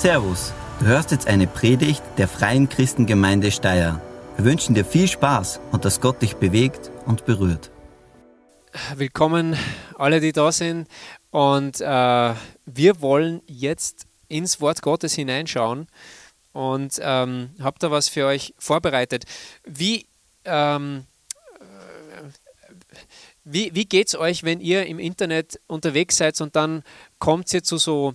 Servus, du hörst jetzt eine Predigt der Freien Christengemeinde Steyr. Wir wünschen dir viel Spaß und dass Gott dich bewegt und berührt. Willkommen alle, die da sind. Und äh, wir wollen jetzt ins Wort Gottes hineinschauen und ähm, habe da was für euch vorbereitet. Wie, ähm, wie, wie geht es euch, wenn ihr im Internet unterwegs seid und dann kommt ihr zu so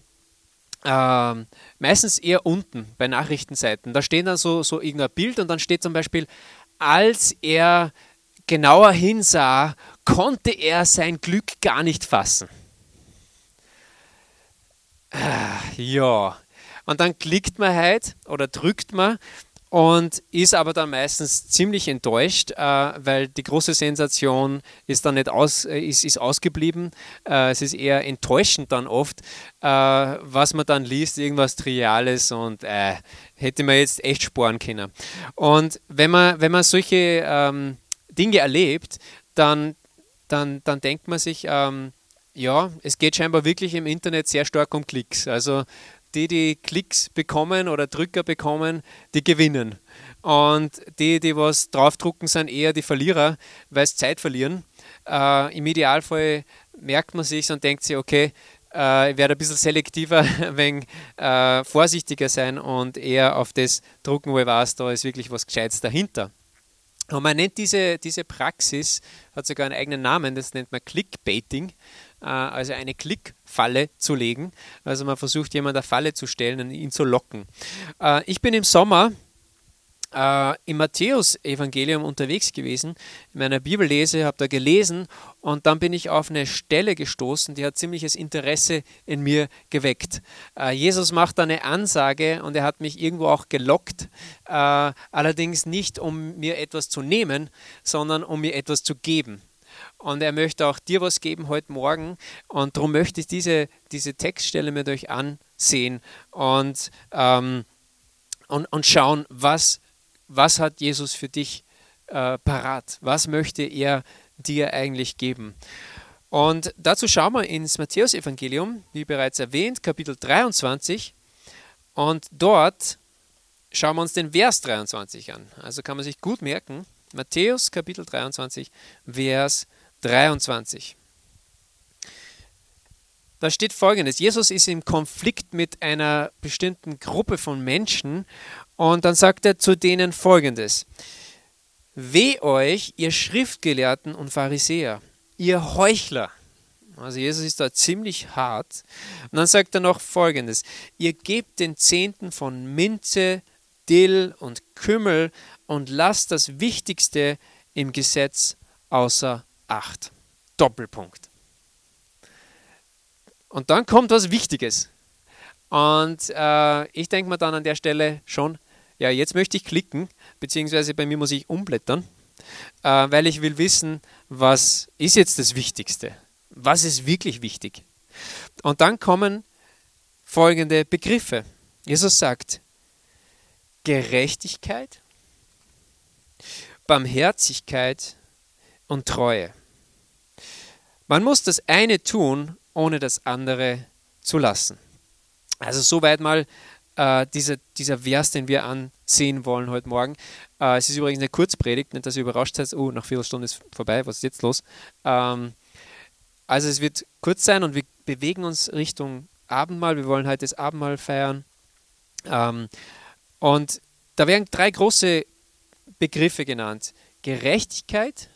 ähm, meistens eher unten bei Nachrichtenseiten. Da steht dann so, so irgendein Bild und dann steht zum Beispiel, als er genauer hinsah, konnte er sein Glück gar nicht fassen. Ah, ja, und dann klickt man halt oder drückt man und ist aber dann meistens ziemlich enttäuscht, äh, weil die große Sensation ist dann nicht aus, äh, ist, ist ausgeblieben. Äh, es ist eher enttäuschend dann oft, äh, was man dann liest, irgendwas Triviales und äh, hätte man jetzt echt sparen können. Und wenn man, wenn man solche ähm, Dinge erlebt, dann, dann, dann denkt man sich, ähm, ja, es geht scheinbar wirklich im Internet sehr stark um Klicks. Also die, die Klicks bekommen oder Drücker bekommen, die gewinnen. Und die, die was draufdrucken, sind eher die Verlierer, weil sie Zeit verlieren. Äh, Im Idealfall merkt man sich und denkt sich, okay, äh, ich werde ein bisschen selektiver, wenig äh, vorsichtiger sein und eher auf das drucken, wo ich weiß, da ist wirklich was Gescheites dahinter. Und man nennt diese, diese Praxis, hat sogar einen eigenen Namen, das nennt man Clickbaiting, äh, also eine Klickfalle zu legen. Also man versucht jemand eine Falle zu stellen und ihn zu locken. Äh, ich bin im Sommer äh, im Matthäus-Evangelium unterwegs gewesen, in meiner Bibellese, habe da gelesen und dann bin ich auf eine Stelle gestoßen, die hat ziemliches Interesse in mir geweckt. Äh, Jesus macht da eine Ansage und er hat mich irgendwo auch gelockt, äh, allerdings nicht, um mir etwas zu nehmen, sondern um mir etwas zu geben. Und er möchte auch dir was geben heute Morgen. Und darum möchte ich diese, diese Textstelle mit euch ansehen und, ähm, und, und schauen, was was hat Jesus für dich äh, parat? Was möchte er dir eigentlich geben? Und dazu schauen wir ins Matthäusevangelium, wie bereits erwähnt, Kapitel 23. Und dort schauen wir uns den Vers 23 an. Also kann man sich gut merken, Matthäus Kapitel 23, Vers 23. Da steht folgendes: Jesus ist im Konflikt mit einer bestimmten Gruppe von Menschen und dann sagt er zu denen folgendes: Weh euch, ihr Schriftgelehrten und Pharisäer, ihr Heuchler. Also Jesus ist da ziemlich hart. Und dann sagt er noch folgendes: Ihr gebt den Zehnten von Minze, Dill und Kümmel und lasst das Wichtigste im Gesetz außer Acht. Doppelpunkt. Und dann kommt was Wichtiges. Und äh, ich denke mir dann an der Stelle schon, ja, jetzt möchte ich klicken, beziehungsweise bei mir muss ich umblättern, äh, weil ich will wissen, was ist jetzt das Wichtigste? Was ist wirklich wichtig? Und dann kommen folgende Begriffe. Jesus sagt, Gerechtigkeit, Barmherzigkeit und Treue. Man muss das eine tun, ohne das andere zu lassen. Also soweit mal äh, dieser, dieser Vers, den wir ansehen wollen heute Morgen. Äh, es ist übrigens eine Kurzpredigt, nicht, dass ihr überrascht seid, oh, nach Viertelstunde ist vorbei, was ist jetzt los? Ähm, also es wird kurz sein und wir bewegen uns Richtung Abendmahl. Wir wollen heute das Abendmahl feiern. Ähm, und da werden drei große Begriffe genannt. Gerechtigkeit,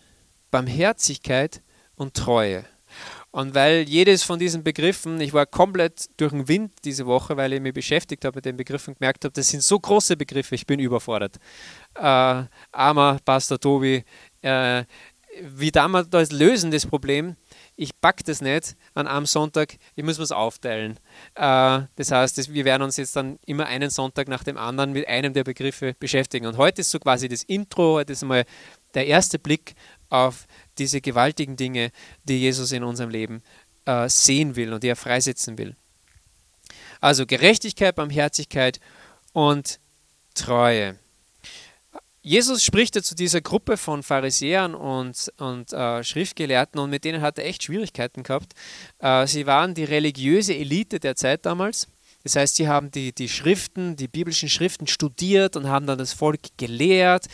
Barmherzigkeit und Treue. Und weil jedes von diesen Begriffen, ich war komplett durch den Wind diese Woche, weil ich mich beschäftigt habe mit den Begriffen, gemerkt habe, das sind so große Begriffe, ich bin überfordert. Äh, armer Pastor Tobi, äh, wie damals das lösen, das Problem, ich packe das nicht an einem Sonntag, ich muss es aufteilen. Äh, das heißt, wir werden uns jetzt dann immer einen Sonntag nach dem anderen mit einem der Begriffe beschäftigen. Und heute ist so quasi das Intro, heute ist mal der erste Blick auf diese gewaltigen Dinge, die Jesus in unserem Leben äh, sehen will und die er freisetzen will. Also Gerechtigkeit, Barmherzigkeit und Treue. Jesus spricht ja zu dieser Gruppe von Pharisäern und, und äh, Schriftgelehrten und mit denen hat er echt Schwierigkeiten gehabt. Äh, sie waren die religiöse Elite der Zeit damals Das heißt, sie haben die, die Schriften, die biblischen Schriften studiert und haben dann das Volk gelehrt.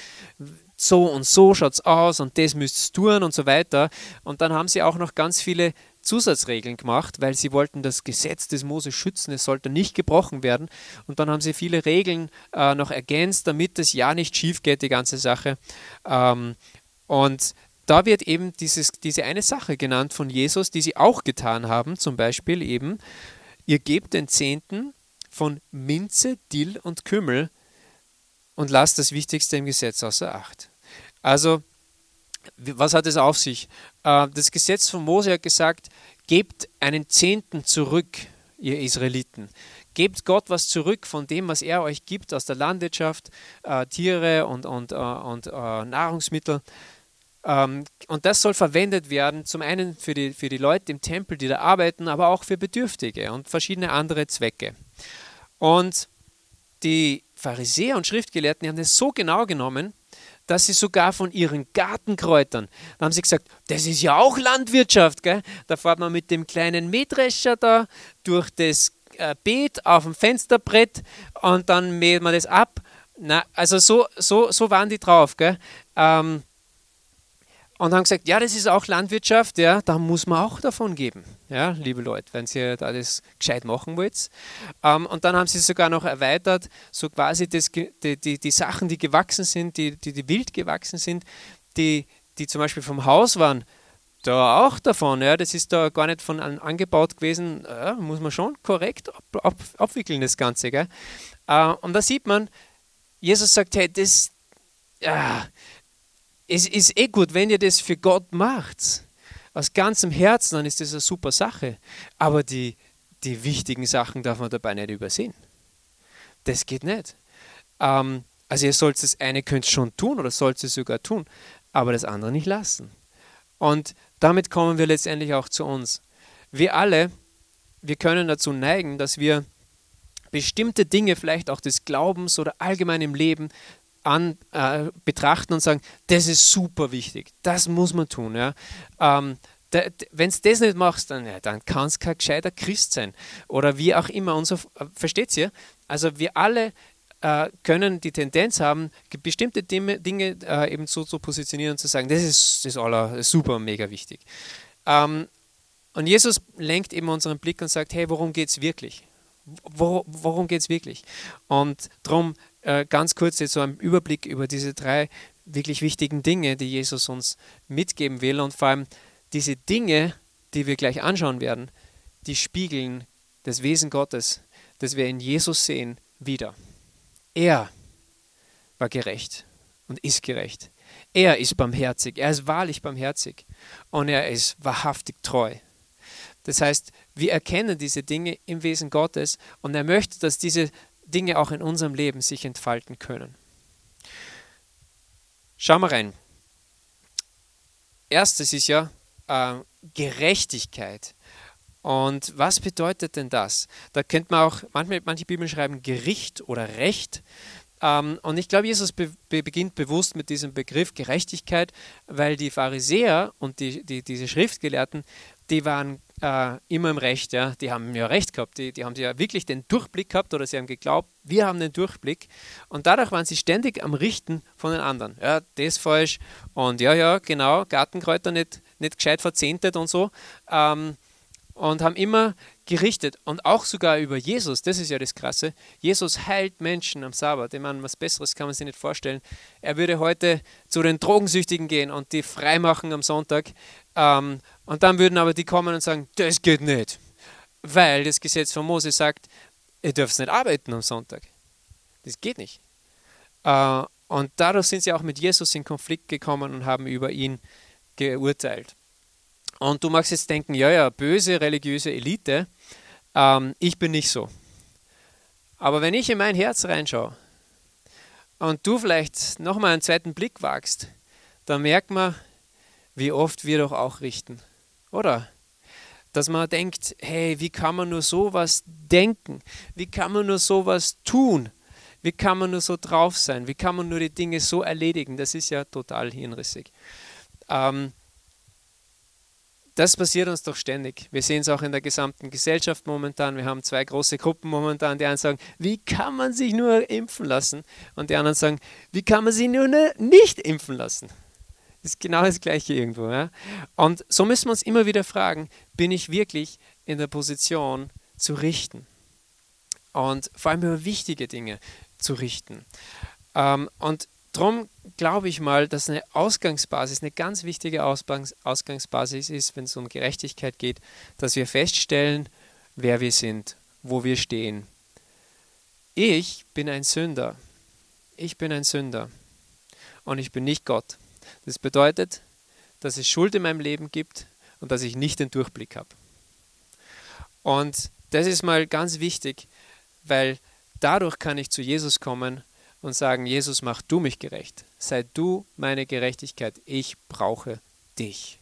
So und so schaut es aus und das müsst ihr tun und so weiter. Und dann haben sie auch noch ganz viele Zusatzregeln gemacht, weil sie wollten das Gesetz des Mose schützen, es sollte nicht gebrochen werden. Und dann haben sie viele Regeln äh, noch ergänzt, damit es ja nicht schief geht, die ganze Sache. Ähm, und da wird eben dieses, diese eine Sache genannt von Jesus, die sie auch getan haben, zum Beispiel eben, ihr gebt den Zehnten von Minze, Dill und Kümmel und lasst das Wichtigste im Gesetz außer Acht. Also was hat es auf sich? Äh, das Gesetz von Mose hat gesagt, gebt einen Zehnten zurück, ihr Israeliten. Gebt Gott was zurück von dem, was er euch gibt aus der Landwirtschaft, äh, Tiere und, und, äh, und Nahrungsmittel. Ähm, und das soll verwendet werden, zum einen für die, für die Leute im Tempel, die da arbeiten, aber auch für Bedürftige und verschiedene andere Zwecke. Und die Pharisäer und Schriftgelehrten die haben das so genau genommen, dass sie sogar von ihren Gartenkräutern, da haben sie gesagt, das ist ja auch Landwirtschaft, gell? da fährt man mit dem kleinen Mähdrescher da durch das äh, Beet auf dem Fensterbrett und dann mäht man das ab. Na, also so, so, so waren die drauf. Gell? Ähm, und haben gesagt, ja, das ist auch Landwirtschaft, ja, da muss man auch davon geben, ja, liebe Leute, wenn ihr da das gescheit machen wollt. Ähm, und dann haben sie sogar noch erweitert, so quasi das, die, die, die Sachen, die gewachsen sind, die, die, die wild gewachsen sind, die, die zum Beispiel vom Haus waren, da auch davon, ja, das ist da gar nicht von angebaut gewesen, ja, muss man schon korrekt ab, ab, abwickeln, das Ganze. Gell? Äh, und da sieht man, Jesus sagt, hey, das, ja, es ist eh gut, wenn ihr das für Gott macht, aus ganzem Herzen, dann ist das eine super Sache. Aber die, die wichtigen Sachen darf man dabei nicht übersehen. Das geht nicht. Ähm, also ihr sollt das eine könnt schon tun oder sollt es sogar tun, aber das andere nicht lassen. Und damit kommen wir letztendlich auch zu uns. Wir alle, wir können dazu neigen, dass wir bestimmte Dinge vielleicht auch des Glaubens oder allgemein im Leben an, äh, betrachten und sagen, das ist super wichtig, das muss man tun. Ja. Ähm, wenn du das nicht machst, dann, ja, dann kann es kein gescheiter Christ sein. Oder wie auch immer. Und so, äh, versteht ihr? Also wir alle äh, können die Tendenz haben, bestimmte Dinge, Dinge äh, eben so zu positionieren und zu sagen, das ist, das aller, super, mega wichtig. Ähm, und Jesus lenkt eben unseren Blick und sagt, hey, worum geht es wirklich? Wor worum geht es wirklich? Und darum äh, ganz kurz jetzt so ein Überblick über diese drei wirklich wichtigen Dinge, die Jesus uns mitgeben will. Und vor allem diese Dinge, die wir gleich anschauen werden, die spiegeln das Wesen Gottes, das wir in Jesus sehen, wieder. Er war gerecht und ist gerecht. Er ist barmherzig, er ist wahrlich barmherzig und er ist wahrhaftig treu. Das heißt, wir erkennen diese Dinge im Wesen Gottes und er möchte, dass diese Dinge auch in unserem Leben sich entfalten können. Schau mal rein. Erstes ist ja äh, Gerechtigkeit. Und was bedeutet denn das? Da könnte man auch, manchmal, manche Bibeln schreiben Gericht oder Recht. Ähm, und ich glaube, Jesus be beginnt bewusst mit diesem Begriff Gerechtigkeit, weil die Pharisäer und die, die, diese Schriftgelehrten, die waren äh, immer im Recht. Ja. Die haben ja recht gehabt, die, die haben ja wirklich den Durchblick gehabt oder sie haben geglaubt, wir haben den Durchblick. Und dadurch waren sie ständig am Richten von den anderen. Ja, das falsch und ja, ja, genau, Gartenkräuter nicht, nicht gescheit verzehntet und so. Ähm, und haben immer gerichtet und auch sogar über Jesus, das ist ja das Krasse. Jesus heilt Menschen am Sabbat. Ich meine, was Besseres kann man sich nicht vorstellen. Er würde heute zu den Drogensüchtigen gehen und die freimachen am Sonntag. Ähm, und dann würden aber die kommen und sagen, das geht nicht. Weil das Gesetz von Mose sagt, ihr dürft nicht arbeiten am Sonntag. Das geht nicht. Äh, und dadurch sind sie auch mit Jesus in Konflikt gekommen und haben über ihn geurteilt. Und du magst jetzt denken, ja, ja, böse religiöse Elite, ähm, ich bin nicht so. Aber wenn ich in mein Herz reinschaue und du vielleicht nochmal einen zweiten Blick wagst, dann merkt man, wie oft wir doch auch richten, oder? Dass man denkt, hey, wie kann man nur sowas denken? Wie kann man nur sowas tun? Wie kann man nur so drauf sein? Wie kann man nur die Dinge so erledigen? Das ist ja total hirnrissig. Ähm, das passiert uns doch ständig. Wir sehen es auch in der gesamten Gesellschaft momentan. Wir haben zwei große Gruppen momentan. Die einen sagen, wie kann man sich nur impfen lassen? Und die anderen sagen, wie kann man sich nur ne, nicht impfen lassen? Das ist genau das Gleiche irgendwo. Ja? Und so müssen wir uns immer wieder fragen, bin ich wirklich in der Position zu richten? Und vor allem über wichtige Dinge zu richten. Ähm, und Darum glaube ich mal, dass eine Ausgangsbasis, eine ganz wichtige Ausgangsbasis ist, wenn es um Gerechtigkeit geht, dass wir feststellen, wer wir sind, wo wir stehen. Ich bin ein Sünder. Ich bin ein Sünder. Und ich bin nicht Gott. Das bedeutet, dass es Schuld in meinem Leben gibt und dass ich nicht den Durchblick habe. Und das ist mal ganz wichtig, weil dadurch kann ich zu Jesus kommen und sagen, Jesus, mach du mich gerecht. Sei du meine Gerechtigkeit. Ich brauche dich.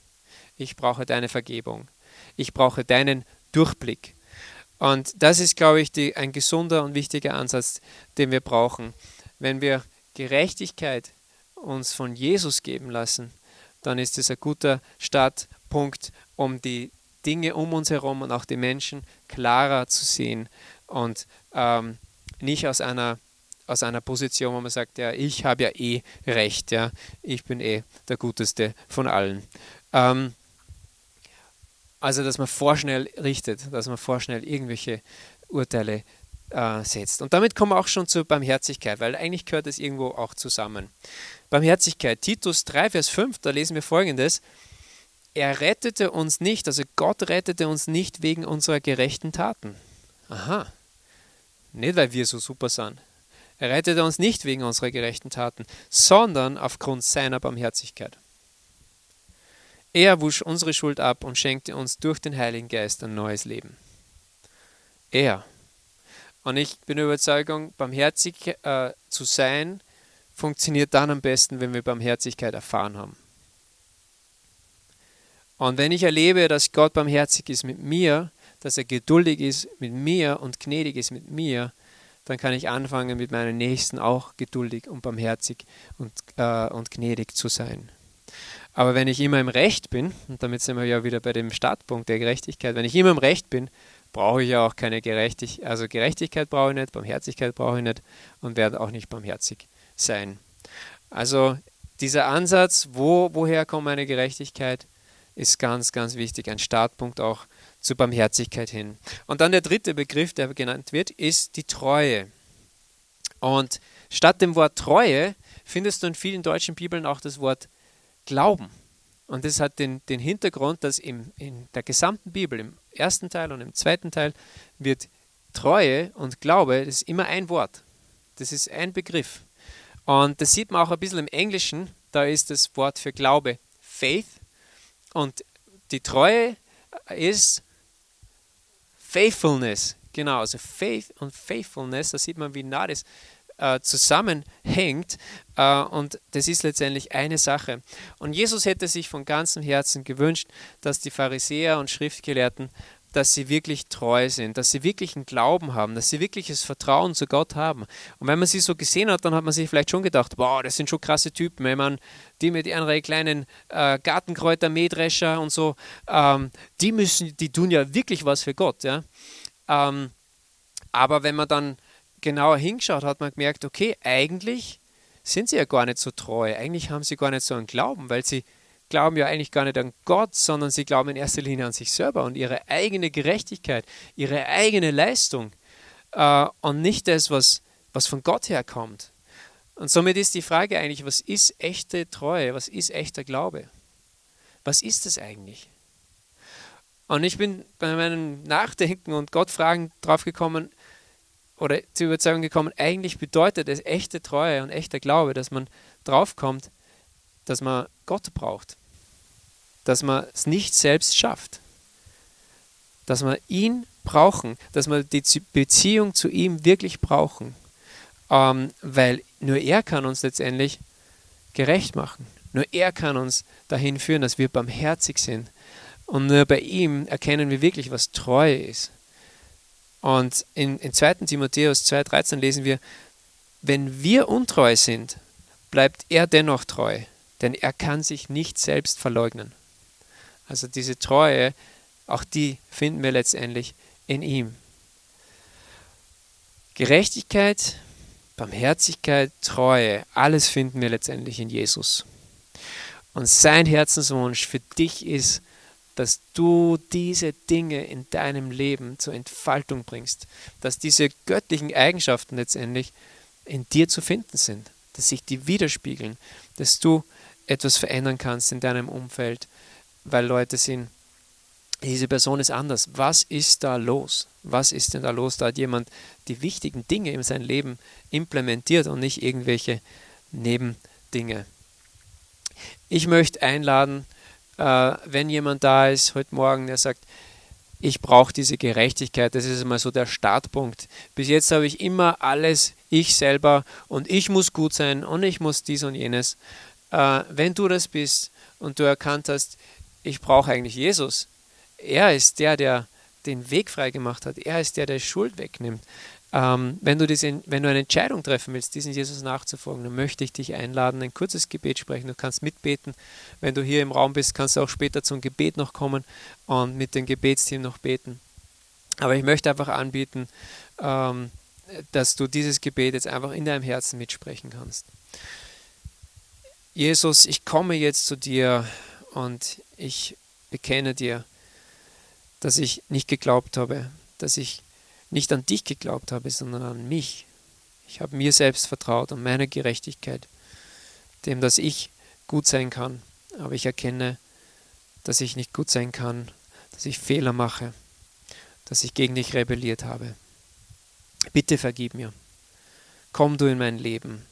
Ich brauche deine Vergebung. Ich brauche deinen Durchblick. Und das ist, glaube ich, die, ein gesunder und wichtiger Ansatz, den wir brauchen. Wenn wir Gerechtigkeit uns von Jesus geben lassen, dann ist es ein guter Startpunkt, um die Dinge um uns herum und auch die Menschen klarer zu sehen und ähm, nicht aus einer aus einer Position, wo man sagt, ja, ich habe ja eh recht, ja, ich bin eh der Guteste von allen. Ähm, also, dass man vorschnell richtet, dass man vorschnell irgendwelche Urteile äh, setzt. Und damit kommen wir auch schon zur Barmherzigkeit, weil eigentlich gehört es irgendwo auch zusammen. Barmherzigkeit, Titus 3, Vers 5, da lesen wir folgendes. Er rettete uns nicht, also Gott rettete uns nicht wegen unserer gerechten Taten. Aha. Nicht, weil wir so super sind, er rettete uns nicht wegen unserer gerechten Taten, sondern aufgrund seiner Barmherzigkeit. Er wusch unsere Schuld ab und schenkte uns durch den Heiligen Geist ein neues Leben. Er. Und ich bin der Überzeugung, barmherzig äh, zu sein, funktioniert dann am besten, wenn wir Barmherzigkeit erfahren haben. Und wenn ich erlebe, dass Gott barmherzig ist mit mir, dass er geduldig ist mit mir und gnädig ist mit mir, dann kann ich anfangen, mit meinen Nächsten auch geduldig und barmherzig und, äh, und gnädig zu sein. Aber wenn ich immer im Recht bin, und damit sind wir ja wieder bei dem Startpunkt der Gerechtigkeit, wenn ich immer im Recht bin, brauche ich ja auch keine Gerechtigkeit, also Gerechtigkeit brauche ich nicht, Barmherzigkeit brauche ich nicht und werde auch nicht barmherzig sein. Also dieser Ansatz, wo, woher kommt meine Gerechtigkeit, ist ganz, ganz wichtig, ein Startpunkt auch zur Barmherzigkeit hin. Und dann der dritte Begriff, der genannt wird, ist die Treue. Und statt dem Wort Treue findest du in vielen deutschen Bibeln auch das Wort Glauben. Und das hat den, den Hintergrund, dass im, in der gesamten Bibel, im ersten Teil und im zweiten Teil, wird Treue und Glaube, das ist immer ein Wort. Das ist ein Begriff. Und das sieht man auch ein bisschen im Englischen, da ist das Wort für Glaube Faith. Und die Treue ist Faithfulness, genau, also Faith und Faithfulness, da sieht man, wie nah das äh, zusammenhängt. Äh, und das ist letztendlich eine Sache. Und Jesus hätte sich von ganzem Herzen gewünscht, dass die Pharisäer und Schriftgelehrten dass sie wirklich treu sind, dass sie wirklich einen Glauben haben, dass sie wirkliches Vertrauen zu Gott haben. Und wenn man sie so gesehen hat, dann hat man sich vielleicht schon gedacht, wow, das sind schon krasse Typen, wenn man die mit ihren kleinen äh, Gartenkräuter, Mähdrescher und so, ähm, die müssen, die tun ja wirklich was für Gott, ja. Ähm, aber wenn man dann genauer hingeschaut, hat man gemerkt, okay, eigentlich sind sie ja gar nicht so treu, eigentlich haben sie gar nicht so einen Glauben, weil sie glauben ja eigentlich gar nicht an Gott, sondern sie glauben in erster Linie an sich selber und ihre eigene Gerechtigkeit, ihre eigene Leistung äh, und nicht das, was, was von Gott herkommt. Und somit ist die Frage eigentlich, was ist echte Treue, was ist echter Glaube? Was ist es eigentlich? Und ich bin bei meinem Nachdenken und Gott fragen drauf gekommen oder zur Überzeugung gekommen, eigentlich bedeutet es echte Treue und echter Glaube, dass man draufkommt, dass man Gott braucht dass man es nicht selbst schafft. Dass wir ihn brauchen, dass wir die Beziehung zu ihm wirklich brauchen. Ähm, weil nur er kann uns letztendlich gerecht machen. Nur er kann uns dahin führen, dass wir barmherzig sind. Und nur bei ihm erkennen wir wirklich, was Treue ist. Und in, in 2. Timotheus 2,13 lesen wir, wenn wir untreu sind, bleibt er dennoch treu, denn er kann sich nicht selbst verleugnen. Also diese Treue, auch die finden wir letztendlich in ihm. Gerechtigkeit, Barmherzigkeit, Treue, alles finden wir letztendlich in Jesus. Und sein Herzenswunsch für dich ist, dass du diese Dinge in deinem Leben zur Entfaltung bringst, dass diese göttlichen Eigenschaften letztendlich in dir zu finden sind, dass sich die widerspiegeln, dass du etwas verändern kannst in deinem Umfeld, weil Leute sind, diese Person ist anders. Was ist da los? Was ist denn da los? Da hat jemand die wichtigen Dinge in sein Leben implementiert und nicht irgendwelche Nebendinge. Ich möchte einladen, äh, wenn jemand da ist heute Morgen, der sagt, ich brauche diese Gerechtigkeit, das ist einmal so der Startpunkt. Bis jetzt habe ich immer alles ich selber und ich muss gut sein und ich muss dies und jenes. Äh, wenn du das bist und du erkannt hast, ich brauche eigentlich Jesus, er ist der, der den Weg frei gemacht hat, er ist der, der Schuld wegnimmt, ähm, wenn, du diese, wenn du eine Entscheidung treffen willst, diesen Jesus nachzufolgen, dann möchte ich dich einladen, ein kurzes Gebet sprechen. Du kannst mitbeten. Wenn du hier im Raum bist, kannst du auch später zum Gebet noch kommen und mit dem Gebetsteam noch beten. Aber ich möchte einfach anbieten, ähm, dass du dieses Gebet jetzt einfach in deinem Herzen mitsprechen kannst. Jesus, ich komme jetzt zu dir und ich bekenne dir, dass ich nicht geglaubt habe, dass ich nicht an dich geglaubt habe, sondern an mich. Ich habe mir selbst vertraut und meiner Gerechtigkeit, dem, dass ich gut sein kann. Aber ich erkenne, dass ich nicht gut sein kann, dass ich Fehler mache, dass ich gegen dich rebelliert habe. Bitte vergib mir. Komm du in mein Leben.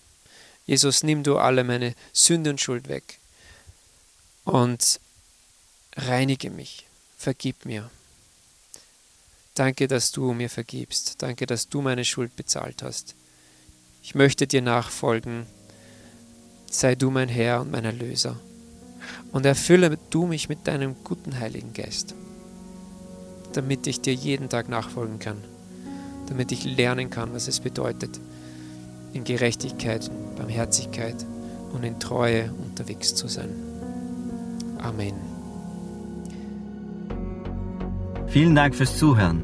Jesus, nimm du alle meine Sünde und Schuld weg und reinige mich. Vergib mir. Danke, dass du mir vergibst. Danke, dass du meine Schuld bezahlt hast. Ich möchte dir nachfolgen. Sei du mein Herr und mein Erlöser. Und erfülle du mich mit deinem guten Heiligen Geist, damit ich dir jeden Tag nachfolgen kann, damit ich lernen kann, was es bedeutet, in Gerechtigkeit, Barmherzigkeit und in Treue unterwegs zu sein. Amen. Vielen Dank fürs Zuhören.